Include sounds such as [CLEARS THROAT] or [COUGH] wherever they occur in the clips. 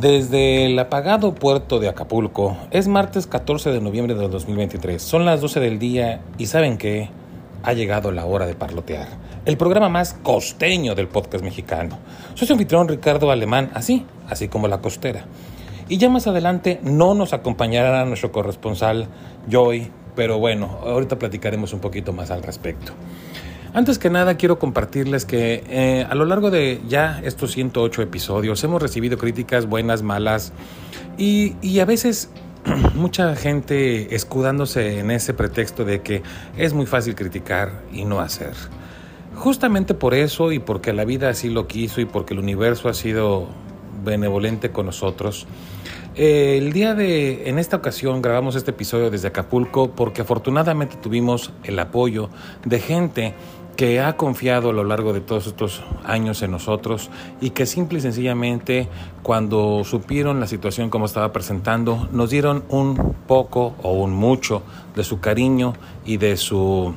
Desde el apagado puerto de Acapulco, es martes 14 de noviembre de 2023. Son las 12 del día y ¿saben qué? Ha llegado la hora de parlotear. El programa más costeño del podcast mexicano. Soy su anfitrión Ricardo Alemán, así, así como la costera. Y ya más adelante no nos acompañará nuestro corresponsal Joy, pero bueno, ahorita platicaremos un poquito más al respecto. Antes que nada quiero compartirles que eh, a lo largo de ya estos 108 episodios hemos recibido críticas buenas, malas y, y a veces [CLEARS THROAT] mucha gente escudándose en ese pretexto de que es muy fácil criticar y no hacer. Justamente por eso y porque la vida así lo quiso y porque el universo ha sido benevolente con nosotros, eh, el día de, en esta ocasión grabamos este episodio desde Acapulco porque afortunadamente tuvimos el apoyo de gente que ha confiado a lo largo de todos estos años en nosotros y que simple y sencillamente cuando supieron la situación como estaba presentando, nos dieron un poco o un mucho de su cariño y de su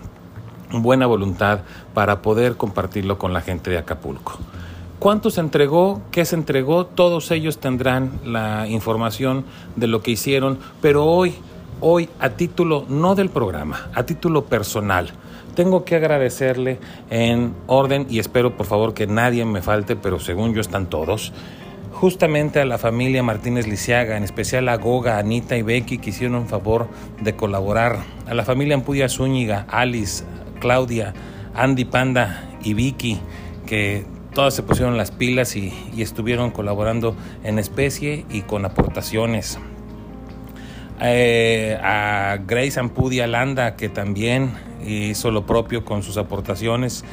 buena voluntad para poder compartirlo con la gente de Acapulco. ¿Cuánto se entregó? ¿Qué se entregó? Todos ellos tendrán la información de lo que hicieron, pero hoy, hoy a título no del programa, a título personal, tengo que agradecerle en orden y espero por favor que nadie me falte, pero según yo están todos. Justamente a la familia Martínez Lisiaga, en especial a Goga, Anita y Becky, que hicieron un favor de colaborar. A la familia Ampudia Zúñiga, Alice, Claudia, Andy Panda y Vicky, que todas se pusieron las pilas y, y estuvieron colaborando en especie y con aportaciones. Eh, a Grace Ampudia Landa, que también hizo lo propio con sus aportaciones.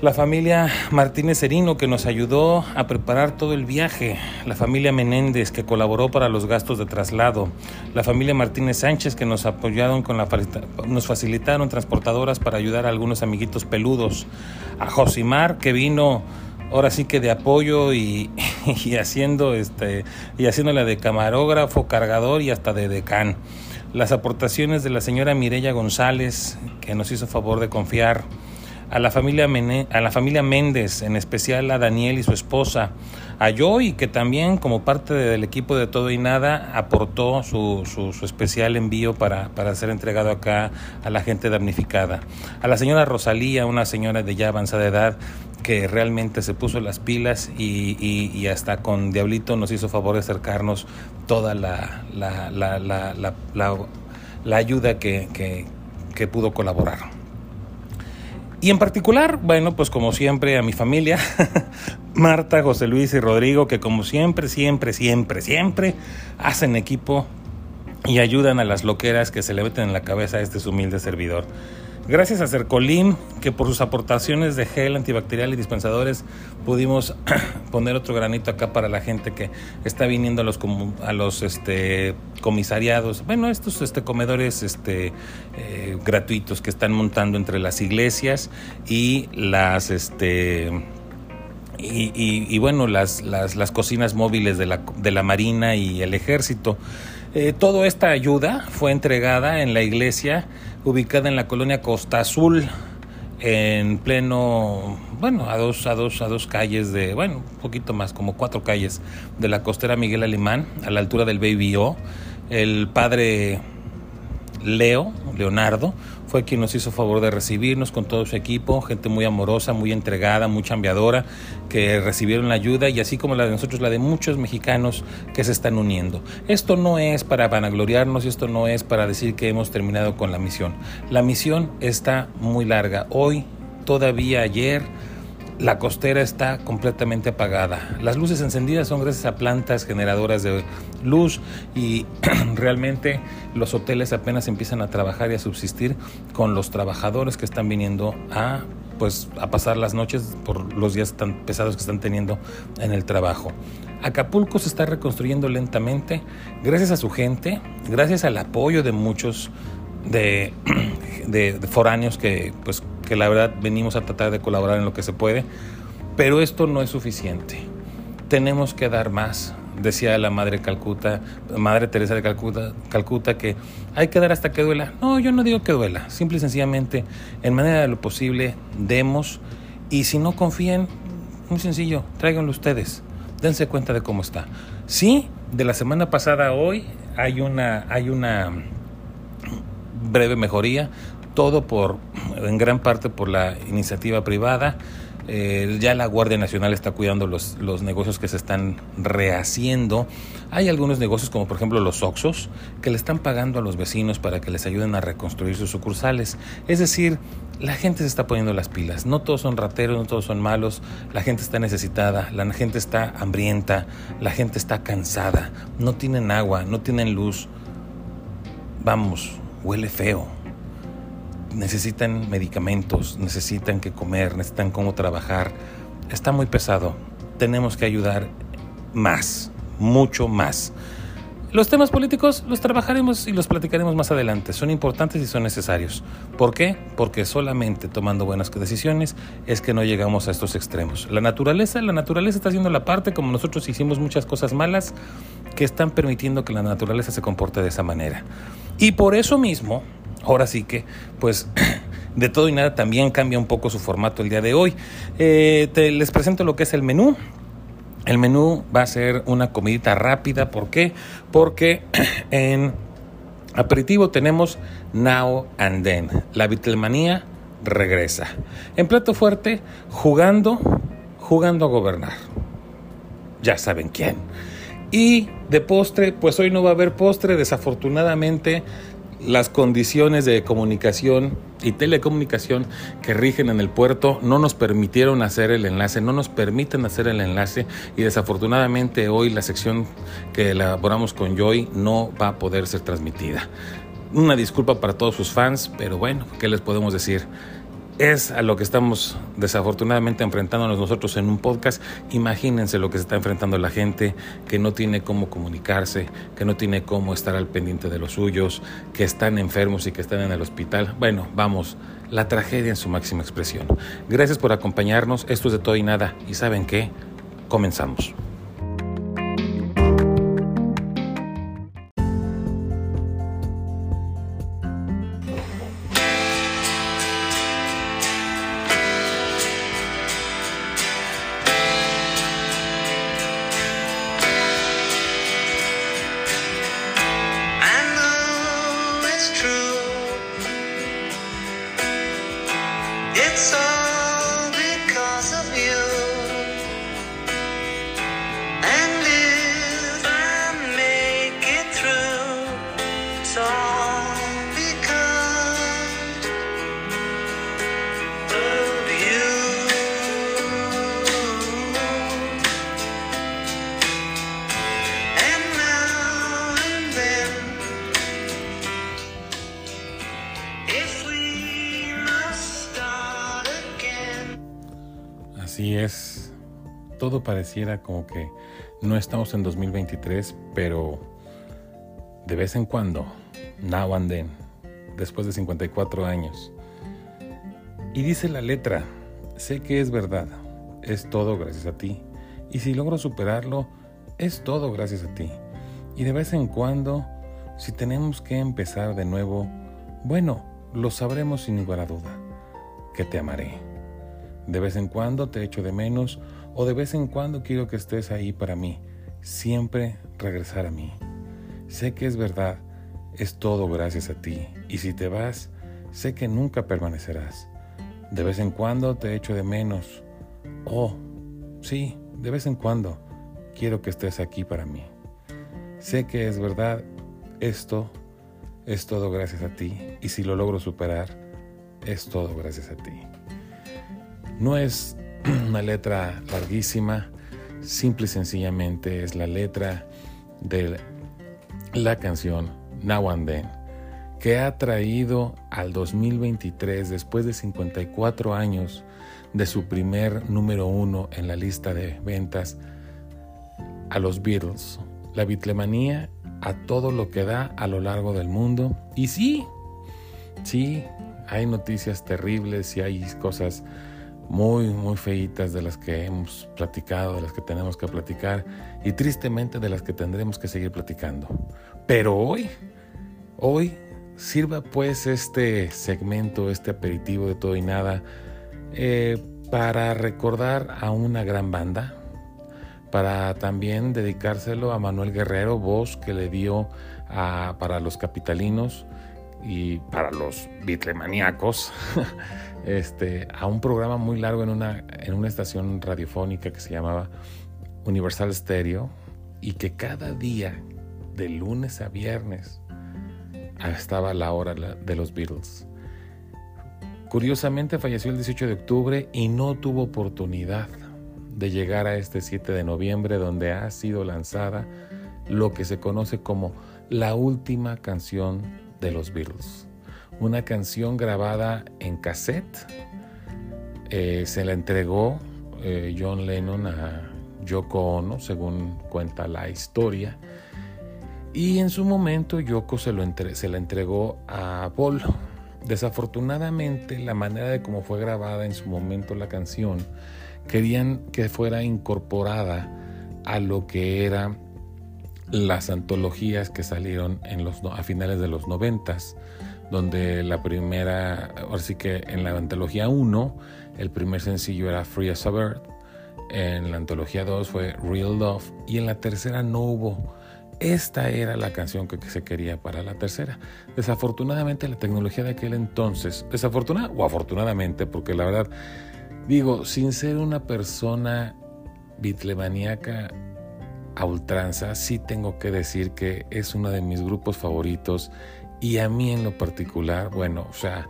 La familia Martínez Serino que nos ayudó a preparar todo el viaje. La familia Menéndez que colaboró para los gastos de traslado. La familia Martínez Sánchez que nos apoyaron con la nos facilitaron transportadoras para ayudar a algunos amiguitos peludos. A Josimar que vino ahora sí que de apoyo y, [LAUGHS] y haciendo este y haciéndole de camarógrafo, cargador y hasta de decán las aportaciones de la señora Mirella González, que nos hizo favor de confiar, a la familia, a la familia Méndez, en especial a Daniel y su esposa, a Joy, que también como parte del equipo de Todo y Nada aportó su, su, especial envío para, para, ser entregado acá a la gente damnificada, a la señora Rosalía, una señora de ya avanzada edad, que realmente se puso las pilas y, y, hasta con Diablito nos hizo favor de acercarnos toda la, la, la, la ayuda que, que, que, pudo colaborar. Y en particular, bueno, pues como siempre a mi familia, [LAUGHS] Marta, José Luis y Rodrigo, que como siempre, siempre, siempre, siempre hacen equipo y ayudan a las loqueras que se le meten en la cabeza a este humilde servidor. Gracias a Cercolim, que por sus aportaciones de gel antibacterial y dispensadores pudimos [CLEARS THROAT] poner otro granito acá para la gente que está viniendo a los a los este comisariados, bueno, estos este comedores este eh, gratuitos que están montando entre las iglesias y las este y, y, y bueno las, las, las cocinas móviles de la, de la marina y el ejército. Eh, toda esta ayuda fue entregada en la iglesia ubicada en la colonia Costa Azul, en pleno, bueno, a dos, a dos, a dos calles de, bueno, un poquito más, como cuatro calles de la costera Miguel Alemán, a la altura del Baby O. El padre Leo, Leonardo, fue quien nos hizo favor de recibirnos con todo su equipo, gente muy amorosa, muy entregada, muy chambeadora, que recibieron la ayuda y así como la de nosotros, la de muchos mexicanos que se están uniendo. Esto no es para vanagloriarnos y esto no es para decir que hemos terminado con la misión. La misión está muy larga. Hoy, todavía ayer, la costera está completamente apagada. Las luces encendidas son gracias a plantas generadoras de luz y [CLEARS THROAT] realmente los hoteles apenas empiezan a trabajar y a subsistir con los trabajadores que están viniendo a pues a pasar las noches por los días tan pesados que están teniendo en el trabajo. Acapulco se está reconstruyendo lentamente gracias a su gente, gracias al apoyo de muchos de, [CLEARS THROAT] foráneos que pues que la verdad venimos a tratar de colaborar en lo que se puede, pero esto no es suficiente. Tenemos que dar más, decía la madre Calcuta, madre Teresa de Calcuta, Calcuta, que hay que dar hasta que duela. No, yo no digo que duela, simple y sencillamente, en manera de lo posible, demos, y si no confían, muy sencillo, tráiganlo ustedes. dense cuenta de cómo está. Sí, de la semana pasada a hoy hay una, hay una breve mejoría, todo por, en gran parte por la iniciativa privada. Eh, ya la Guardia Nacional está cuidando los, los, negocios que se están rehaciendo. Hay algunos negocios, como por ejemplo los Oxos, que le están pagando a los vecinos para que les ayuden a reconstruir sus sucursales. Es decir, la gente se está poniendo las pilas. No todos son rateros, no todos son malos. La gente está necesitada, la gente está hambrienta, la gente está cansada. No tienen agua, no tienen luz. Vamos, huele feo necesitan medicamentos, necesitan que comer, necesitan cómo trabajar. Está muy pesado. Tenemos que ayudar más, mucho más. Los temas políticos los trabajaremos y los platicaremos más adelante. Son importantes y son necesarios. ¿Por qué? Porque solamente tomando buenas decisiones es que no llegamos a estos extremos. La naturaleza, la naturaleza está haciendo la parte como nosotros hicimos muchas cosas malas que están permitiendo que la naturaleza se comporte de esa manera. Y por eso mismo, ahora sí que, pues, [CLEARS THROAT] de todo y nada también cambia un poco su formato el día de hoy. Eh, les presento lo que es el menú. El menú va a ser una comidita rápida. ¿Por qué? Porque [CLEARS THROAT] en aperitivo tenemos Now and Then. La Beatlemanía regresa. En plato fuerte, jugando, jugando a gobernar. Ya saben quién. Y de postre, pues hoy no va a haber postre, desafortunadamente las condiciones de comunicación y telecomunicación que rigen en el puerto no nos permitieron hacer el enlace, no nos permiten hacer el enlace y desafortunadamente hoy la sección que elaboramos con Joy no va a poder ser transmitida. Una disculpa para todos sus fans, pero bueno, ¿qué les podemos decir? Es a lo que estamos desafortunadamente enfrentándonos nosotros en un podcast. Imagínense lo que se está enfrentando la gente que no tiene cómo comunicarse, que no tiene cómo estar al pendiente de los suyos, que están enfermos y que están en el hospital. Bueno, vamos, la tragedia en su máxima expresión. Gracias por acompañarnos. Esto es de todo y nada. ¿Y saben qué? Comenzamos. Todo pareciera como que no estamos en 2023, pero de vez en cuando, now and then, después de 54 años. Y dice la letra, sé que es verdad, es todo gracias a ti. Y si logro superarlo, es todo gracias a ti. Y de vez en cuando, si tenemos que empezar de nuevo, bueno, lo sabremos sin lugar a duda, que te amaré. De vez en cuando te echo de menos o de vez en cuando quiero que estés ahí para mí. Siempre regresar a mí. Sé que es verdad, es todo gracias a ti. Y si te vas, sé que nunca permanecerás. De vez en cuando te echo de menos. Oh, sí, de vez en cuando quiero que estés aquí para mí. Sé que es verdad, esto es todo gracias a ti. Y si lo logro superar, es todo gracias a ti. No es [CLEARS THROAT] una letra larguísima, simple y sencillamente es la letra de la canción Now and Then, que ha traído al 2023, después de 54 años de su primer número uno en la lista de ventas, a los Beatles, la bitlemanía a todo lo que da a lo largo del mundo. Y sí, sí, hay noticias terribles y hay cosas muy, muy feitas de las que hemos platicado, de las que tenemos que platicar y tristemente de las que tendremos que seguir platicando. Pero hoy, hoy sirva pues este segmento, este aperitivo de todo y nada, eh, para recordar a una gran banda, para también dedicárselo a Manuel Guerrero, voz que le dio para los capitalinos y para los bitlemaníacos [LAUGHS] este, a un programa muy largo en una, en una estación radiofónica que se llamaba Universal Stereo y que cada día, de lunes a viernes, estaba la hora de los Beatles. Curiosamente falleció el 18 de octubre y no tuvo oportunidad de llegar a este 7 de noviembre donde ha sido lanzada lo que se conoce como la última canción de los Beatles. Una canción grabada en cassette. Eh, se la entregó eh, John Lennon a Yoko Ono, según cuenta la historia. Y en su momento Yoko se, la entregó a Paul. Desafortunadamente, la manera de cómo fue grabada en su momento la canción, querían que fuera incorporada a lo que eran las antologías que salieron a finales de los noventas, donde la primera, ahora sí que en la antología 1, el primer sencillo era Free as a Bird, en la antología 2 fue Real Love y en la tercera no hubo esta era la canción que, se quería para la tercera. Desafortunadamente la tecnología de aquel entonces, desafortunada o afortunadamente, porque la verdad, digo, sin ser una persona bitlemaníaca a ultranza, sí tengo que decir que es uno de mis grupos favoritos y a mí en lo particular, bueno, o sea,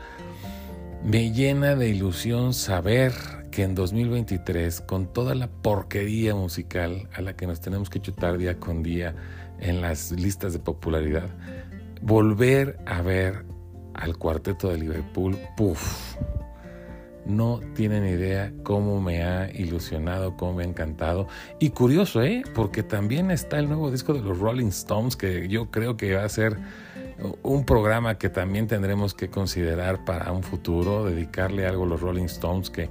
me llena de ilusión saber que en 2023, con toda la porquería musical a la que nos tenemos que chutar día con día, en las listas de popularidad, volver a ver al cuarteto de Liverpool, puff, no tienen idea cómo me ha ilusionado, cómo me ha encantado. Y curioso, ¿eh? Porque también está el nuevo disco de los Rolling Stones, que yo creo que va a ser un programa que también tendremos que considerar para un futuro, dedicarle algo a los Rolling Stones que,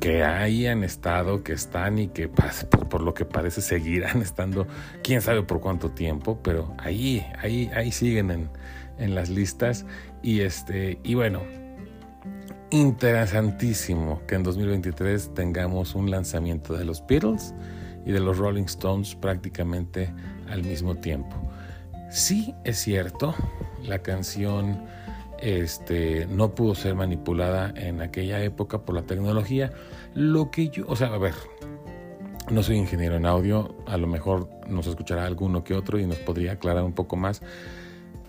que ahí han estado, que están y que por, lo que parece seguirán [LAUGHS] estando, quién sabe por cuánto tiempo, pero ahí, ahí, ahí siguen en, en las listas. Y este, y bueno, interesantísimo que en 2023 tengamos un lanzamiento de los Beatles y de los Rolling Stones prácticamente al mismo tiempo. Sí, es cierto, la canción este, no pudo ser manipulada en aquella época por la tecnología. Lo que yo, o sea, a ver, no soy ingeniero en audio, a lo mejor nos escuchará alguno que otro y nos podría aclarar un poco más.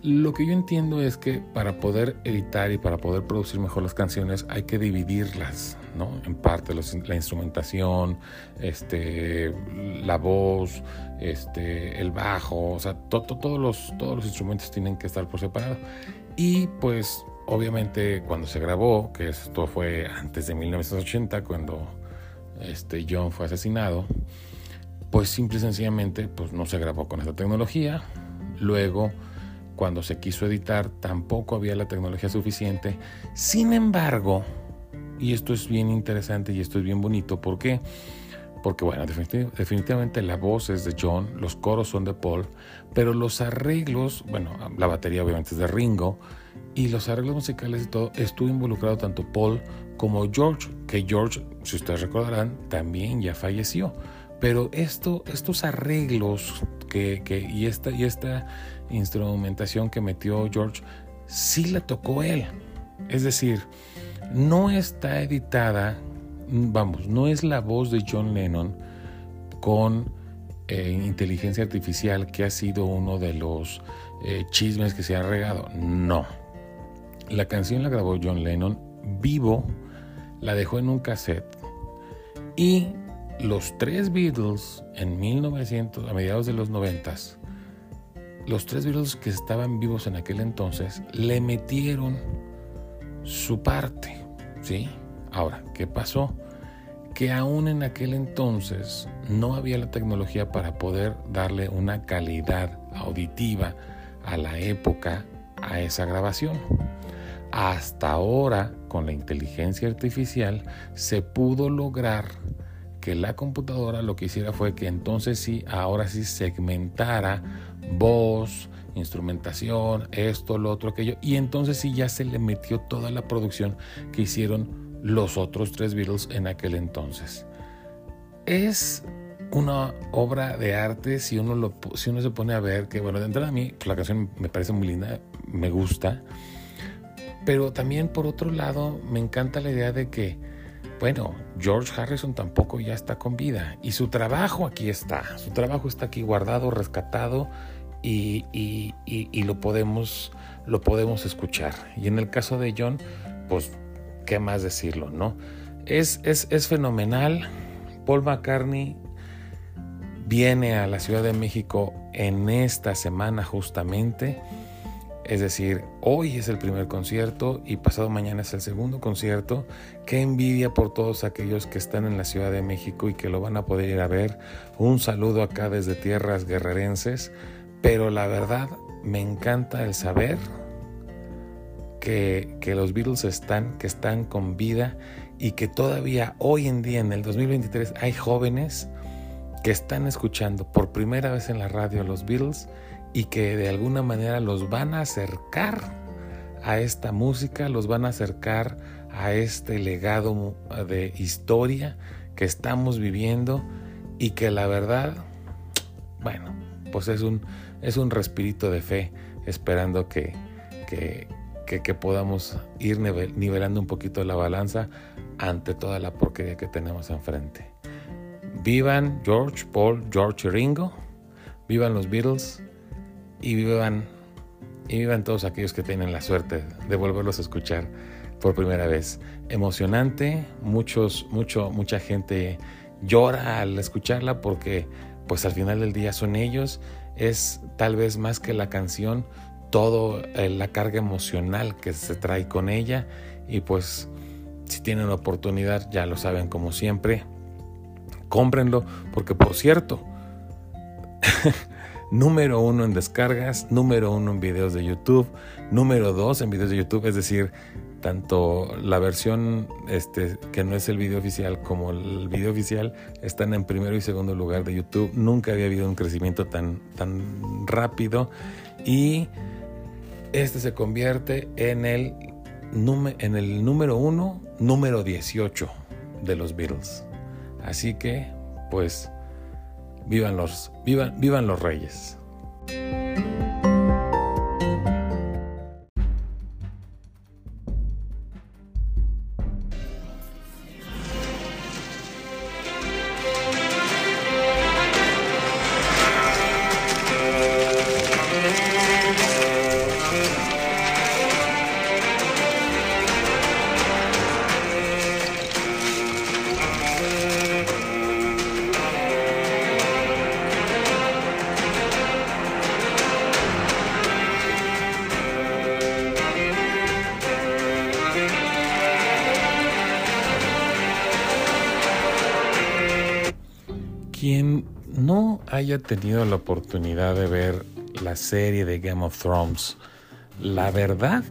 Lo que yo entiendo es que para poder editar y para poder producir mejor las canciones hay que dividirlas, ¿no? En parte la instrumentación, este, la voz, este, el bajo, o sea, todos, los, todos los instrumentos tienen que estar por separado. Y pues obviamente cuando se grabó, que esto fue antes de 1980, cuando este, John fue asesinado, pues simple y sencillamente pues no se grabó con esta tecnología. Luego cuando se quiso editar tampoco había la tecnología suficiente. Sin embargo, y esto es bien interesante y esto es bien bonito, ¿por qué? Porque bueno, definitivamente la voz es de John, los coros son de Paul, pero los arreglos, bueno, la batería obviamente es de Ringo, y los arreglos musicales y todo, estuvo involucrado tanto Paul como George, que George, si ustedes recordarán, también ya falleció. Pero esto, estos arreglos que, y, esta, y esta instrumentación que metió George, sí la tocó él. Es decir, no está editada, vamos, no es la voz de John Lennon con eh, inteligencia artificial que ha sido uno de los eh, chismes que se ha regado. No. La canción la grabó John Lennon vivo, la dejó en un cassette y los tres Beatles en 1900, a mediados de los 90, los tres Beatles que estaban vivos en aquel entonces le metieron su parte, ¿sí? Ahora, ¿qué pasó? Que aún en aquel entonces no había la tecnología para poder darle una calidad auditiva a la época a esa grabación. Hasta ahora, con la inteligencia artificial, se pudo lograr que la computadora lo que hiciera fue que entonces sí, ahora sí segmentara voz, instrumentación, esto, lo otro, aquello, y entonces sí ya se le metió toda la producción que hicieron los otros tres Beatles en aquel entonces. Es una obra de arte si uno, lo, si uno se pone a ver, que bueno, de entrada a mí pues, la canción me parece muy linda, me gusta, pero también por otro lado me encanta la idea de que, bueno, George Harrison tampoco ya está con vida. Y su trabajo aquí está, su trabajo está aquí guardado, rescatado y, lo, podemos, lo podemos escuchar. Y en el caso de John, pues, ¿qué más decirlo, no? Es, es, es fenomenal. Paul McCartney viene a la Ciudad de México en esta semana justamente. Es decir, hoy es el primer concierto y pasado mañana es el segundo concierto. Qué envidia por todos aquellos que están en la Ciudad de México y que lo van a poder ir a ver. Un saludo acá desde tierras guerrerenses. Pero la verdad, me encanta el saber que, que los Beatles están, que están con vida y que todavía hoy en día, en el 2023, hay jóvenes que están escuchando por primera vez en la radio los Beatles y que de alguna manera los van a acercar a esta música, los van a acercar a este legado de historia que estamos viviendo y que la verdad, bueno, pues es un, es un respirito de fe esperando que, que, que podamos ir nivelando un poquito la balanza ante toda la porquería que tenemos enfrente. Vivan George, Paul, George y Ringo. Vivan los Beatles. Y vivan, y vivan todos aquellos que tienen la suerte de volverlos a escuchar por primera vez. Emocionante. Muchos, mucho, mucha gente llora al escucharla porque pues al final del día son ellos. Es tal vez más que la canción, todo eh, la carga emocional que se trae con ella. Y pues si tienen la oportunidad, ya lo saben como siempre, cómprenlo, porque por cierto, [LAUGHS] número uno en descargas, número uno en videos de YouTube, número dos en videos de YouTube, es decir, tanto la versión este, que no es el video oficial como el video oficial están en primero y segundo lugar de YouTube. Nunca había habido un crecimiento tan, tan rápido y este se convierte en el, en el número uno, número 18 de los Beatles. Así que, pues, vivan los, vivan, vivan los reyes. Tenido la oportunidad de ver la serie de Game of Thrones, la verdad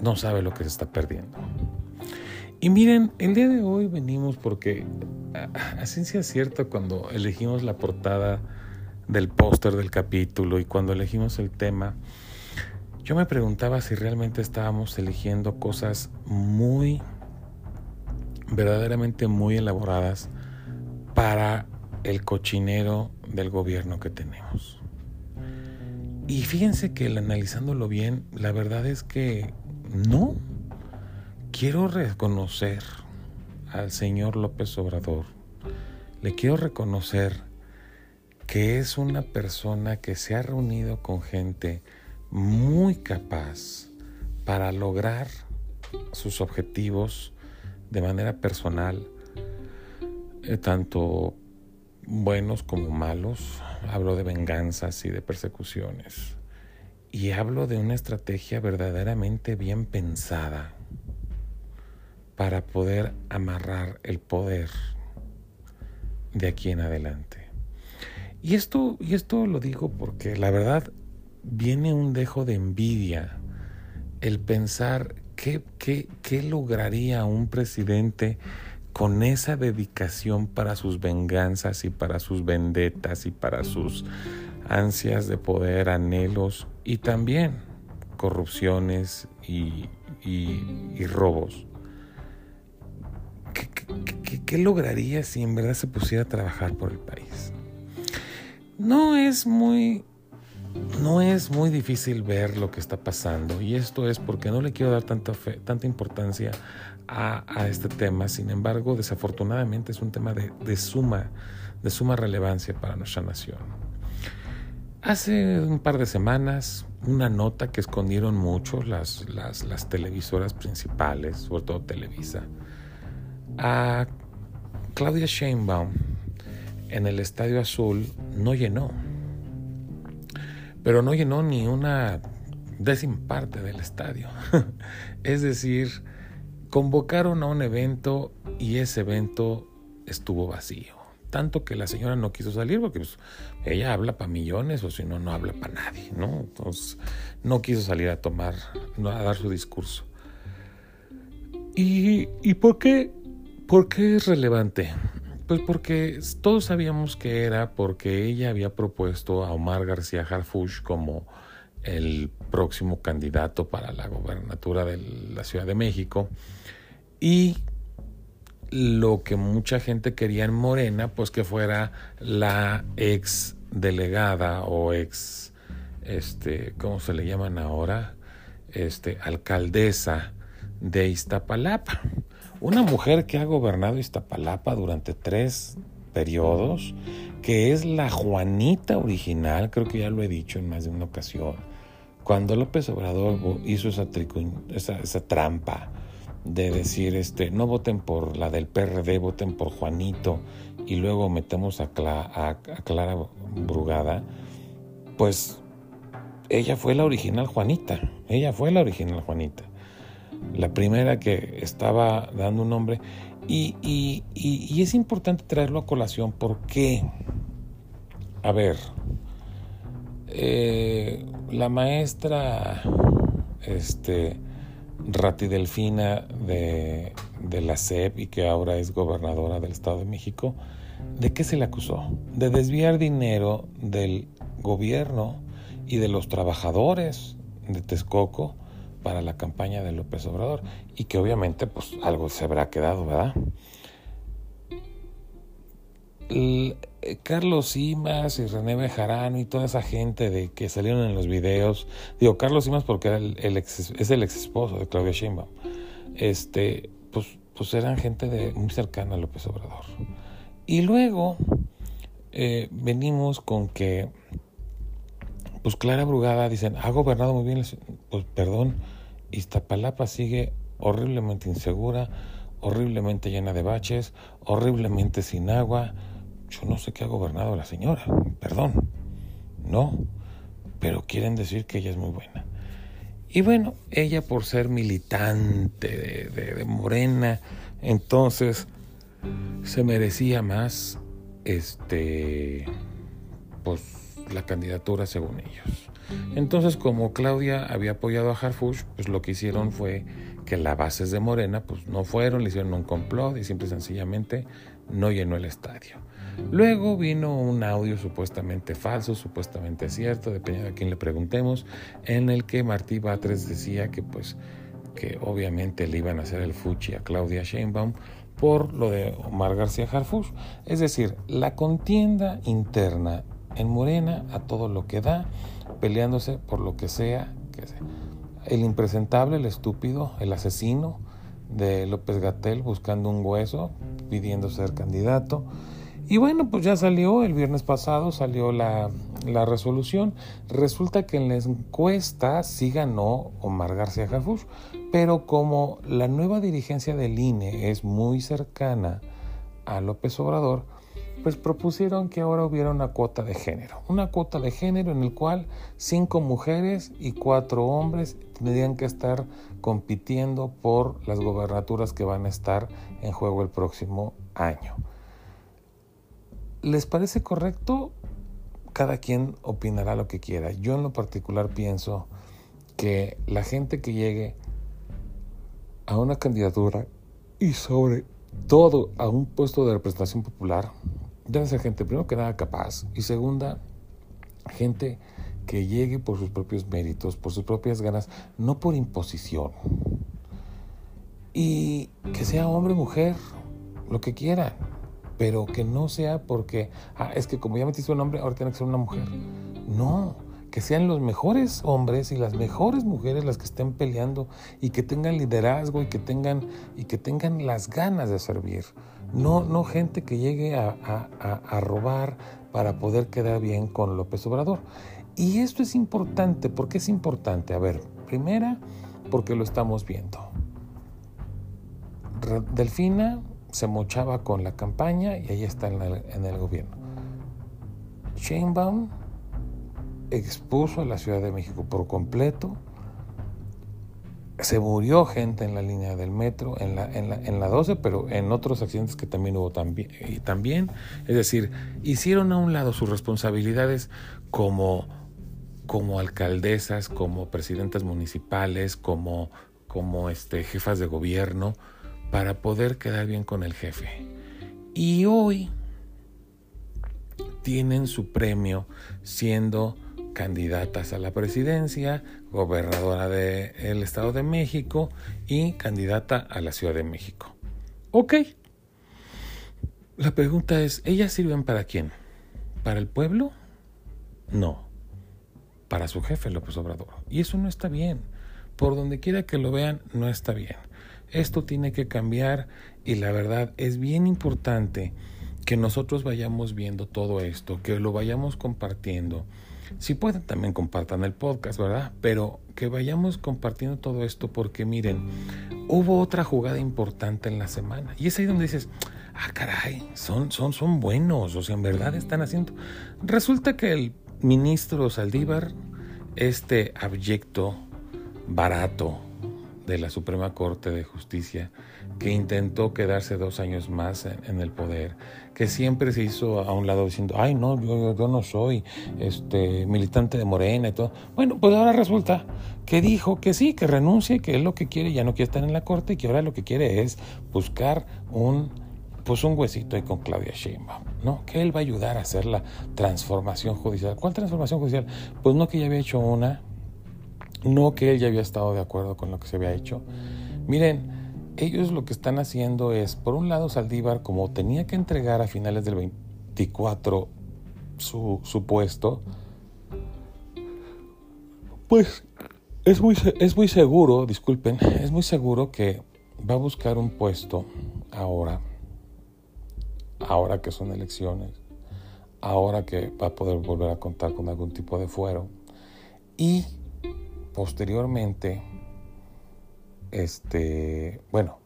no sabe lo que se está perdiendo. Y miren, el día de hoy venimos porque a, ciencia cierta cuando elegimos la portada del póster del capítulo y cuando elegimos el tema, yo me preguntaba si realmente estábamos eligiendo cosas muy, verdaderamente muy elaboradas para el cochinero del gobierno que tenemos. Y fíjense que analizándolo bien, la verdad es que no. Quiero reconocer al señor López Obrador, le quiero reconocer que es una persona que se ha reunido con gente muy capaz para lograr sus objetivos de manera personal, eh, tanto buenos como malos. Hablo de venganzas y de persecuciones. Y hablo de una estrategia verdaderamente bien pensada para poder amarrar el poder de aquí en adelante. Y esto, y esto lo digo porque la verdad viene un dejo de envidia el pensar qué, qué, qué lograría un presidente con esa dedicación para sus venganzas y para sus vendetas y para sus ansias de poder, anhelos y también corrupciones y, robos. ¿qué lograría si en verdad se pusiera a trabajar por el país? No es muy no es muy difícil ver lo que está pasando y esto es porque no le quiero dar tanta, tanta importancia a, este tema. Sin embargo, desafortunadamente es un tema de, suma, de suma relevancia para nuestra nación. Hace un par de semanas, una nota que escondieron mucho las, las, las televisoras principales, sobre todo Televisa, a Claudia Sheinbaum en el Estadio Azul no llenó pero no llenó ni una décima parte del estadio. [LAUGHS] es decir, convocaron a un evento y ese evento estuvo vacío. Tanto que la señora no quiso salir porque pues, ella habla para millones o si no, no habla para nadie, ¿no? No quiso salir a tomar, a dar su discurso. ¿Y, y por, qué, por qué es relevante? Pues porque todos sabíamos que era porque ella había propuesto a Omar García Harfuch como el próximo candidato para la gobernatura de la Ciudad de México y lo que mucha gente quería en Morena, pues que fuera la ex delegada o ex, este, ¿cómo se le llaman ahora? Este, alcaldesa de Iztapalapa. Una mujer que ha gobernado Iztapalapa durante tres periodos, que es la Juanita original, creo que ya lo he dicho en más de una ocasión. Cuando López Obrador hizo esa, esa, trampa de decir, este, no voten por la del PRD, voten por Juanito, y luego metemos a, a Clara Brugada, pues ella fue la original Juanita, ella fue la original Juanita la primera que estaba dando un nombre. Y, y, es importante traerlo a colación porque, a ver, eh, la maestra este, Ratidelfina de, de la SEP y que ahora es gobernadora del Estado de México, ¿de qué se le acusó? De desviar dinero del gobierno y de los trabajadores de Texcoco para la campaña de López Obrador y que obviamente pues algo se habrá quedado, ¿verdad? Eh, Carlos Simas y René Bejarano y toda esa gente de que salieron en los videos, digo Carlos Simas porque era el, es el ex esposo de Claudia Sheinbaum, este, pues, pues eran gente de, muy cercana a López Obrador. Y luego eh, venimos con que, pues Clara Brugada dicen, ha gobernado muy bien, pues perdón, Iztapalapa sigue horriblemente insegura, horriblemente llena de baches, horriblemente sin agua. Yo no sé qué ha gobernado la señora, perdón. No, pero quieren decir que ella es muy buena. Y bueno, ella por ser militante de, Morena, entonces se merecía más este pues la candidatura según ellos. Entonces, como Claudia había apoyado a Harfuch, pues lo que hicieron fue que las bases de Morena pues no fueron, le hicieron un complot y simple y sencillamente no llenó el estadio. Luego vino un audio supuestamente falso, supuestamente cierto, dependiendo de quién le preguntemos, en el que Martí Batres decía que pues que obviamente le iban a hacer el fuchi a Claudia Sheinbaum por lo de Omar García Harfuch. Es decir, la contienda interna en Morena a todo lo que da peleándose por lo que sea, que sea. El impresentable, el estúpido, el asesino de López Gatel buscando un hueso, pidiendo ser candidato. Y bueno, pues ya salió, el viernes pasado salió la, la resolución. Resulta que en la encuesta sí ganó Omar García Jafur, pero como la nueva dirigencia del INE es muy cercana a López Obrador, pues propusieron que ahora hubiera una cuota de género. Una cuota de género en el cual cinco mujeres y cuatro hombres tendrían que estar compitiendo por las gobernaturas que van a estar en juego el próximo año. ¿Les parece correcto? Cada quien opinará lo que quiera. Yo en lo particular pienso que la gente que llegue a una candidatura y sobre todo a un puesto de representación popular debe ser gente, primero que nada, capaz y segunda, gente que llegue por sus propios méritos, por sus propias ganas, no por imposición. Y que sea hombre mujer, lo que quieran, pero que no sea porque, ah, es que como ya metiste un hombre, ahora tiene que ser una mujer. No, que sean los mejores hombres y las mejores mujeres las que estén peleando y que tengan liderazgo y que tengan, y que tengan las ganas de servir. No, no gente que llegue a, a robar para poder quedar bien con López Obrador. Y esto es importante, ¿por qué es importante? A ver, primera, porque lo estamos viendo. Delfina se mochaba con la campaña y ahí está en el, gobierno. Sheinbaum expuso a la Ciudad de México por completo. Se murió gente en la línea del metro, en la, en la, en la 12, pero en otros accidentes que también hubo también, y también. Es decir, hicieron a un lado sus responsabilidades como, como alcaldesas, como presidentas municipales, como, como este, jefas de gobierno, para poder quedar bien con el jefe. Y hoy tienen su premio siendo candidatas a la presidencia, gobernadora del Estado de México y candidata a la Ciudad de México. Ok. La pregunta es, ¿ellas sirven para quién? ¿Para el pueblo? No. Para su jefe López Obrador. Y eso no está bien. Por donde quiera que lo vean, no está bien. Esto tiene que cambiar y la verdad es bien importante que nosotros vayamos viendo todo esto, que lo vayamos compartiendo si pueden, también compartan el podcast, ¿verdad? Pero que vayamos compartiendo todo esto porque miren, hubo otra jugada importante en la semana. Y es ahí donde dices, ah, caray, son, son, son buenos, o sea, en verdad están haciendo. Resulta que el ministro Saldívar, este abyecto, barato de la Suprema Corte de Justicia, que intentó quedarse dos años más en, el poder, que siempre se hizo a un lado diciendo, ay no, yo, no soy este militante de Morena y todo. Bueno, pues ahora resulta que dijo que sí, que renuncie, que él lo que quiere, ya no quiere estar en la corte y que ahora lo que quiere es buscar un pues un huesito ahí con Claudia Sheinbaum, ¿no? Que él va a ayudar a hacer la transformación judicial. ¿Cuál transformación judicial? Pues no que ya había hecho una, no que él ya había estado de acuerdo con lo que se había hecho. Miren, ellos lo que están haciendo es, por un lado, Saldívar, como tenía que entregar a finales del 24 su, su puesto, pues es muy, es muy seguro, disculpen, es muy seguro que va a buscar un puesto ahora, ahora que son elecciones, ahora que va a poder volver a contar con algún tipo de fuero y posteriormente este, bueno,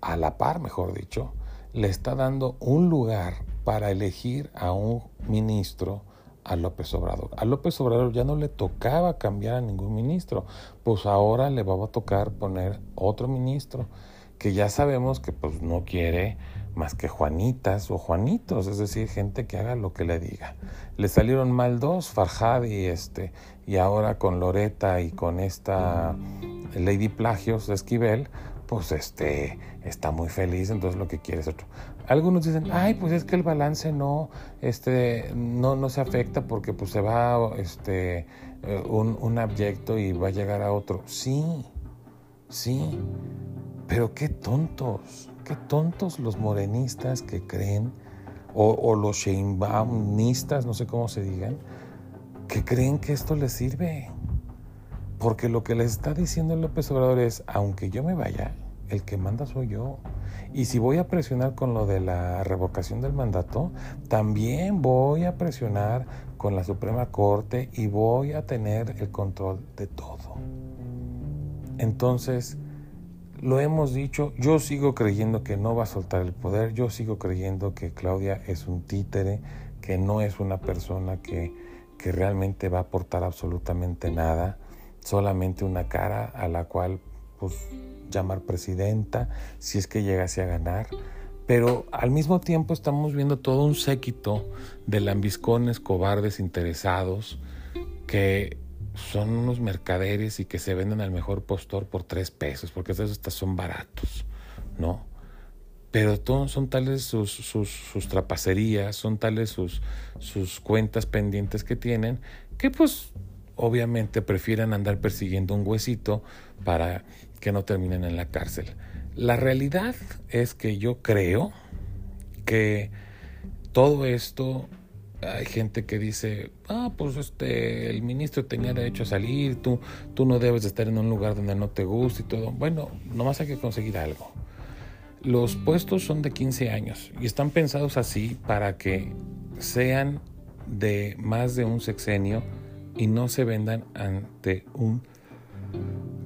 a la par, mejor dicho, le está dando un lugar para elegir a un ministro a López Obrador. A López Obrador ya no le tocaba cambiar a ningún ministro, pues ahora le va a tocar poner otro ministro que ya sabemos que pues no quiere más que Juanitas o Juanitos, es decir, gente que haga lo que le diga. Le salieron mal dos, Farhad y este, y ahora con Loreta y con esta Lady Plagios de Esquivel, pues este está muy feliz, entonces lo que quiere es otro. Algunos dicen, ay, pues es que el balance no, este, no, no se afecta porque pues se va este, eh, un, un abyecto y va a llegar a otro. Sí, sí, pero qué tontos, qué tontos los morenistas que creen, o, o los Sheinbaumistas, no sé cómo se digan, que creen que esto les sirve. Porque lo que les está diciendo López Obrador es, aunque yo me vaya, el que manda soy yo. Y si voy a presionar con lo de la revocación del mandato, también voy a presionar con la Suprema Corte y voy a tener el control de todo. Entonces, lo hemos dicho, yo sigo creyendo que no va a soltar el poder, yo sigo creyendo que Claudia es un títere, que no es una persona que, que realmente va a aportar absolutamente nada solamente una cara a la cual pues, llamar presidenta si es que llegase a ganar. Pero al mismo tiempo estamos viendo todo un séquito de lambiscones, cobardes, interesados, que son unos mercaderes y que se venden al mejor postor por tres pesos, porque esos son baratos, ¿no? Pero son tales sus, sus, sus, trapacerías, son tales sus, sus cuentas pendientes que tienen, que pues obviamente prefieren andar persiguiendo un huesito para que no terminen en la cárcel. La realidad es que yo creo, que todo esto hay gente que dice, ah, pues este, el ministro tenía derecho a salir, tú, tú no debes de estar en un lugar donde no te guste y todo. Bueno, nomás hay que conseguir algo. Los puestos son de 15 años y están pensados así para que sean de más de un sexenio y no se vendan ante un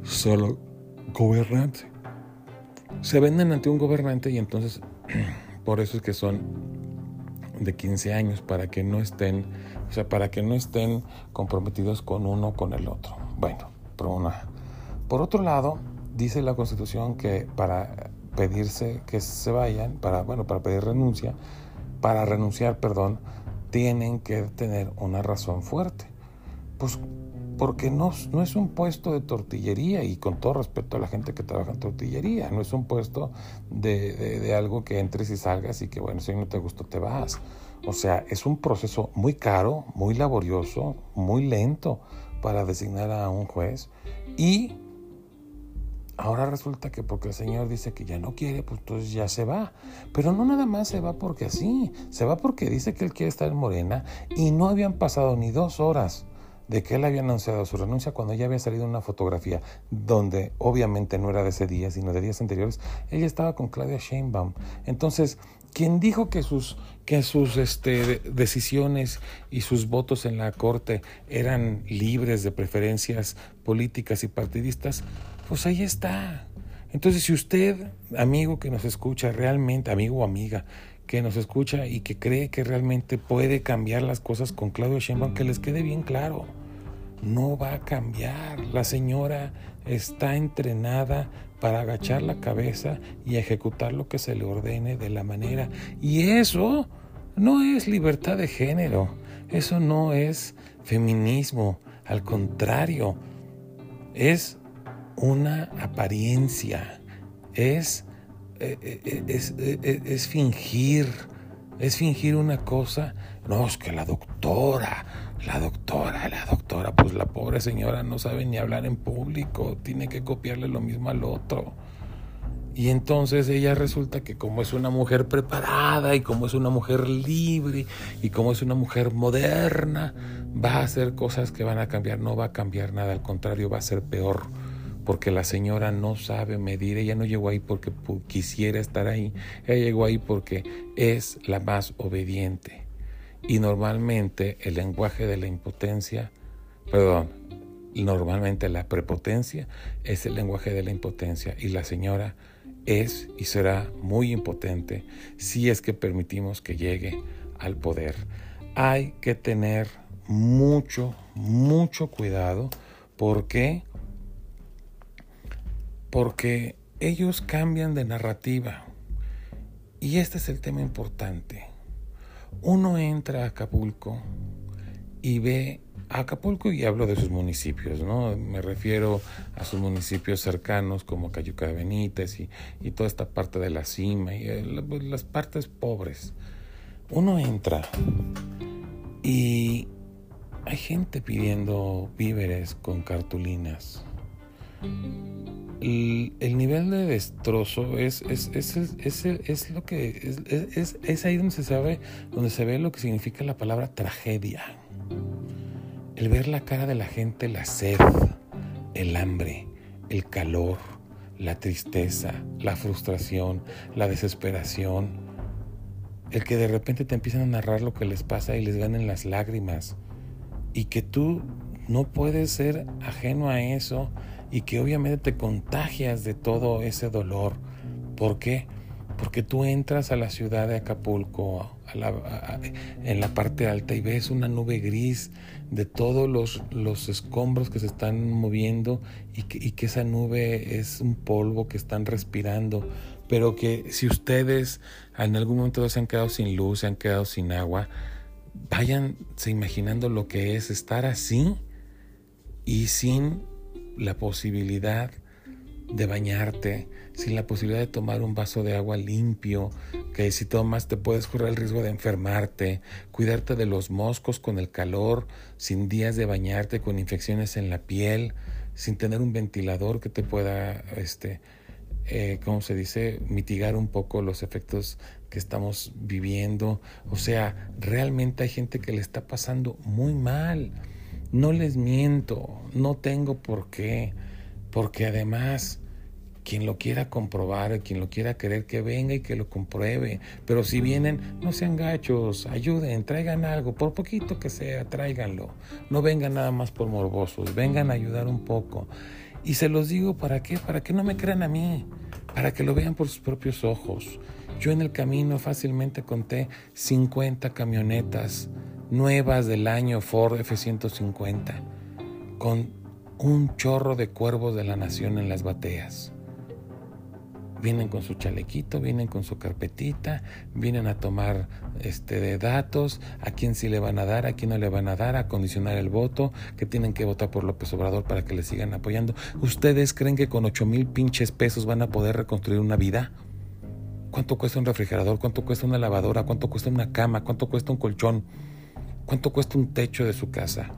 solo gobernante. Se venden ante un gobernante y entonces [CLEARS THROAT] por eso es que son de 15 años para que no estén, o sea, para que no estén comprometidos con uno con el otro. Bueno, por una. Por otro lado, dice la Constitución que para pedirse que se vayan, para bueno, para pedir renuncia, para renunciar, perdón, tienen que tener una razón fuerte. Pues porque no, es un puesto de tortillería y con todo respeto a la gente que trabaja en tortillería, no es un puesto de, algo que entres y salgas y que bueno, si no te gustó te vas. O sea, es un proceso muy caro, muy laborioso, muy lento para designar a un juez y ahora resulta que porque el Señor dice que ya no quiere, pues entonces ya se va. Pero no nada más se va porque así, se va porque dice que él quiere estar en Morena y no habían pasado ni dos horas de que él había anunciado su renuncia cuando ya había salido una fotografía donde obviamente no era de ese día, sino de días anteriores, ella estaba con Claudia Sheinbaum. Entonces, quien dijo que sus, que sus este, decisiones y sus votos en la Corte eran libres de preferencias políticas y partidistas, pues ahí está. Entonces, si usted, amigo que nos escucha realmente, amigo o amiga, que nos escucha y que cree que realmente puede cambiar las cosas con Claudia Sheinbaum, que les quede bien claro no va a cambiar. La señora está entrenada para agachar la cabeza y ejecutar lo que se le ordene de la manera. Y eso no es libertad de género, eso no es feminismo, al contrario, es una apariencia, es, eh, eh, es, eh, es fingir, es fingir una cosa. No, es que la doctora, la doctora, la doctora, pues la pobre señora no sabe ni hablar en público, tiene que copiarle lo mismo al otro. Y entonces ella resulta que como es una mujer preparada y como es una mujer libre y como es una mujer moderna, va a hacer cosas que van a cambiar, no va a cambiar nada, al contrario va a ser peor, porque la señora no sabe medir, ella no llegó ahí porque quisiera estar ahí, ella llegó ahí porque es la más obediente. Y normalmente el lenguaje de la impotencia, perdón, normalmente la prepotencia es el lenguaje de la impotencia y la señora es y será muy impotente si es que permitimos que llegue al poder. Hay que tener mucho, mucho cuidado porque porque ellos cambian de narrativa. Y este es el tema importante uno entra a Acapulco y ve a Acapulco y hablo de sus municipios, ¿no? Me refiero a sus municipios cercanos como Cayuca de Benítez y, toda esta parte de la cima y eh, pues, las partes pobres. Uno entra y hay gente pidiendo víveres con cartulinas el, nivel de destrozo es, es, es, es lo que es, es, ahí donde se sabe, donde se ve lo que significa la palabra tragedia. El ver la cara de la gente, la sed, el hambre, el calor, la tristeza, la frustración, la desesperación. El que de repente te empiezan a narrar lo que les pasa y les ganen las lágrimas. Y que tú no puedes ser ajeno a eso y que obviamente te contagias de todo ese dolor. ¿Por qué? Porque tú entras a la ciudad de Acapulco en la parte alta y ves una nube gris de todos los, los escombros que se están moviendo y que, y que esa nube es un polvo que están respirando. Pero que si ustedes en algún momento se han quedado sin luz, se han quedado sin agua, váyanse imaginando lo que es estar así y sin la posibilidad de bañarte, sin la posibilidad de tomar un vaso de agua limpio, que si tomas te puedes correr el riesgo de enfermarte, cuidarte de los moscos con el calor, sin días de bañarte con infecciones en la piel, sin tener un ventilador que te pueda este, eh, ¿cómo se dice?, mitigar un poco los efectos que estamos viviendo. O sea, realmente hay gente que le está pasando muy mal. No les miento, no tengo por qué, porque además quien lo quiera comprobar, quien lo quiera querer, que venga y que lo compruebe. Pero si vienen, no sean gachos, ayuden, traigan algo, por poquito que sea, tráiganlo. No vengan nada más por morbosos, vengan a ayudar un poco. Y se los digo para qué, para que no me crean a mí, para que lo vean por sus propios ojos. Yo en el camino fácilmente conté 50 camionetas nuevas del año Ford F-150 con un chorro de cuervos de la nación en las bateas. Vienen con su chalequito, vienen con su carpetita, vienen a tomar este de datos, a quién sí le van a dar, a quién no le van a dar, a condicionar el voto, que tienen que votar por López Obrador para que le sigan apoyando. ¿Ustedes creen que con 8 mil pinches pesos van a poder reconstruir una vida? ¿Cuánto cuesta un refrigerador? ¿Cuánto cuesta una lavadora? ¿Cuánto cuesta una cama? ¿Cuánto cuesta un colchón? ¿Cuánto cuesta un techo de su casa?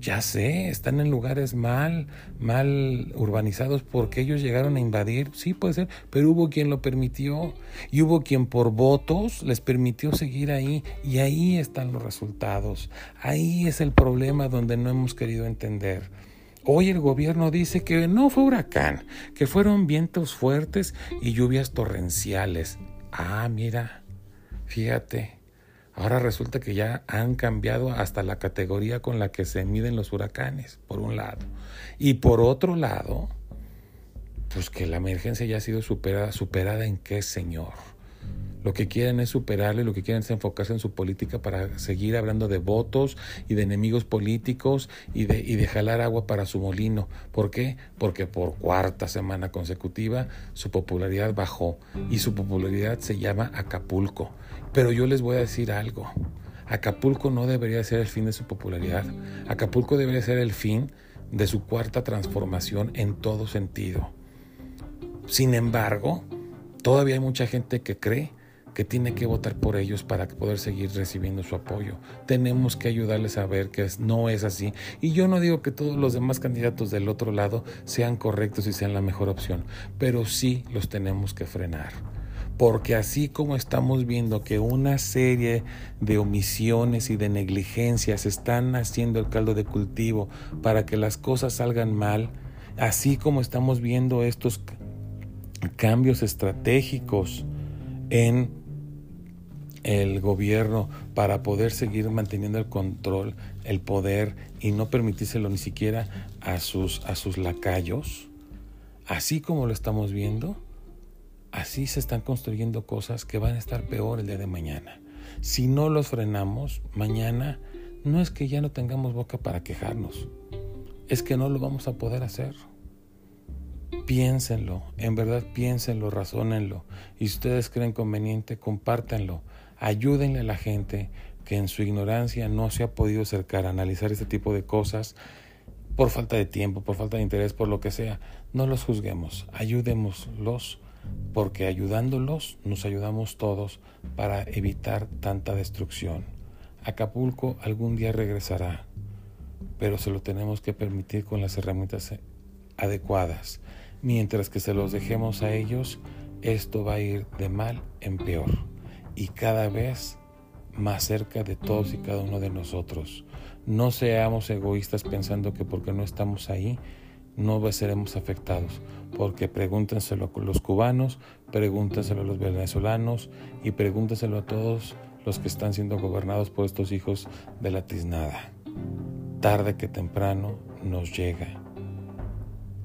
Ya sé, están en lugares mal, mal urbanizados porque ellos llegaron a invadir, sí puede ser, pero hubo quien lo permitió y hubo quien por votos les permitió seguir ahí y ahí están los resultados. Ahí es el problema donde no hemos querido entender. Hoy el gobierno dice que no fue huracán, que fueron vientos fuertes y lluvias torrenciales. Ah, mira, fíjate, ahora resulta que ya han cambiado hasta la categoría con la que se miden los huracanes, por un lado. Y por otro lado, pues que la emergencia ya ha sido superada. ¿Superada en qué, señor? Lo que quieren es superarle, lo que quieren es enfocarse en su política para seguir hablando de votos y de enemigos políticos y de, y de jalar agua para su molino. ¿Por qué? Porque por cuarta semana consecutiva su popularidad bajó y su popularidad se llama Acapulco. Pero yo les voy a decir algo. Acapulco no debería ser el fin de su popularidad. Acapulco debería ser el fin de su cuarta transformación en todo sentido. Sin embargo, todavía hay mucha gente que cree que tiene que votar por ellos para poder seguir recibiendo su apoyo. Tenemos que ayudarles a ver que no es así. Y yo no digo que todos los demás candidatos del otro lado sean correctos y sean la mejor opción, pero sí los tenemos que frenar. Porque así como estamos viendo que una serie de omisiones y de negligencias están haciendo el caldo de cultivo para que las cosas salgan mal, así como estamos viendo estos cambios estratégicos en el gobierno para poder seguir manteniendo el control, el poder y no permitírselo ni siquiera a sus, a sus lacayos, así como lo estamos viendo, así se están construyendo cosas que van a estar peor el día de mañana. Si no los frenamos, mañana no es que ya no tengamos boca para quejarnos, es que no lo vamos a poder hacer. Piénsenlo, en verdad piénsenlo, razónenlo. Y si ustedes creen conveniente, compártanlo Ayúdenle a la gente que en su ignorancia no se ha podido acercar a analizar este tipo de cosas por falta de tiempo, por falta de interés, por lo que sea. No los juzguemos, ayudémoslos, porque ayudándolos nos ayudamos todos para evitar tanta destrucción. Acapulco algún día regresará, pero se lo tenemos que permitir con las herramientas adecuadas. Mientras que se los dejemos a ellos, esto va a ir de mal en peor y cada vez más cerca de todos y cada uno de nosotros. No seamos egoístas pensando que porque no estamos ahí no seremos afectados, porque pregúntenselo a los cubanos, pregúntenselo a los venezolanos y pregúntenselo a todos los que están siendo gobernados por estos hijos de la tiznada. Tarde que temprano nos llega.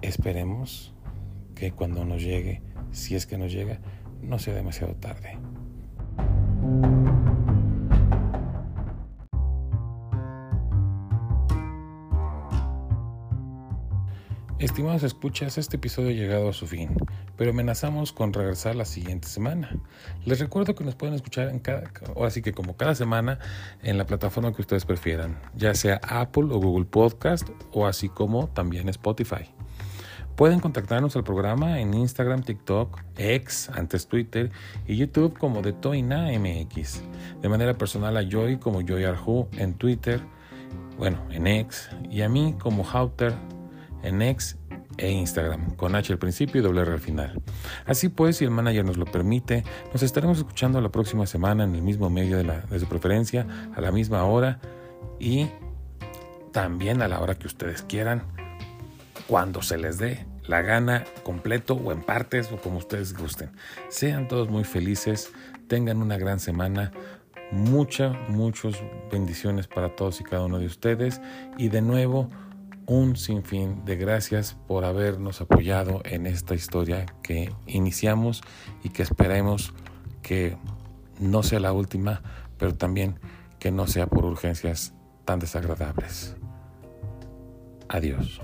Esperemos que cuando nos llegue, si es que nos llega, no sea demasiado tarde. Estimados escuchas, este episodio ha llegado a su fin, pero amenazamos con regresar la siguiente semana. Les recuerdo que nos pueden escuchar en cada, ahora sí que como cada semana, en la plataforma que ustedes prefieran, ya sea Apple o Google Podcast o así como también Spotify. Pueden contactarnos al programa en Instagram, TikTok, X, antes Twitter y YouTube como de Toina MX. De manera personal a Joy como Joy Arju en Twitter, bueno, en X y a mí como Hauter en X e Instagram, con H al principio y doble R al final. Así pues, si el manager nos lo permite, nos estaremos escuchando la próxima semana en el mismo medio de, de su preferencia, a la misma hora y también a la hora que ustedes quieran, cuando se les dé la gana completo o en partes o como ustedes gusten. Sean todos muy felices, tengan una gran semana, muchas, muchas bendiciones para todos y cada uno de ustedes y de nuevo un sinfín de gracias por habernos apoyado en esta historia que iniciamos y que esperemos que no sea la última, pero también que no sea por urgencias tan desagradables. Adiós.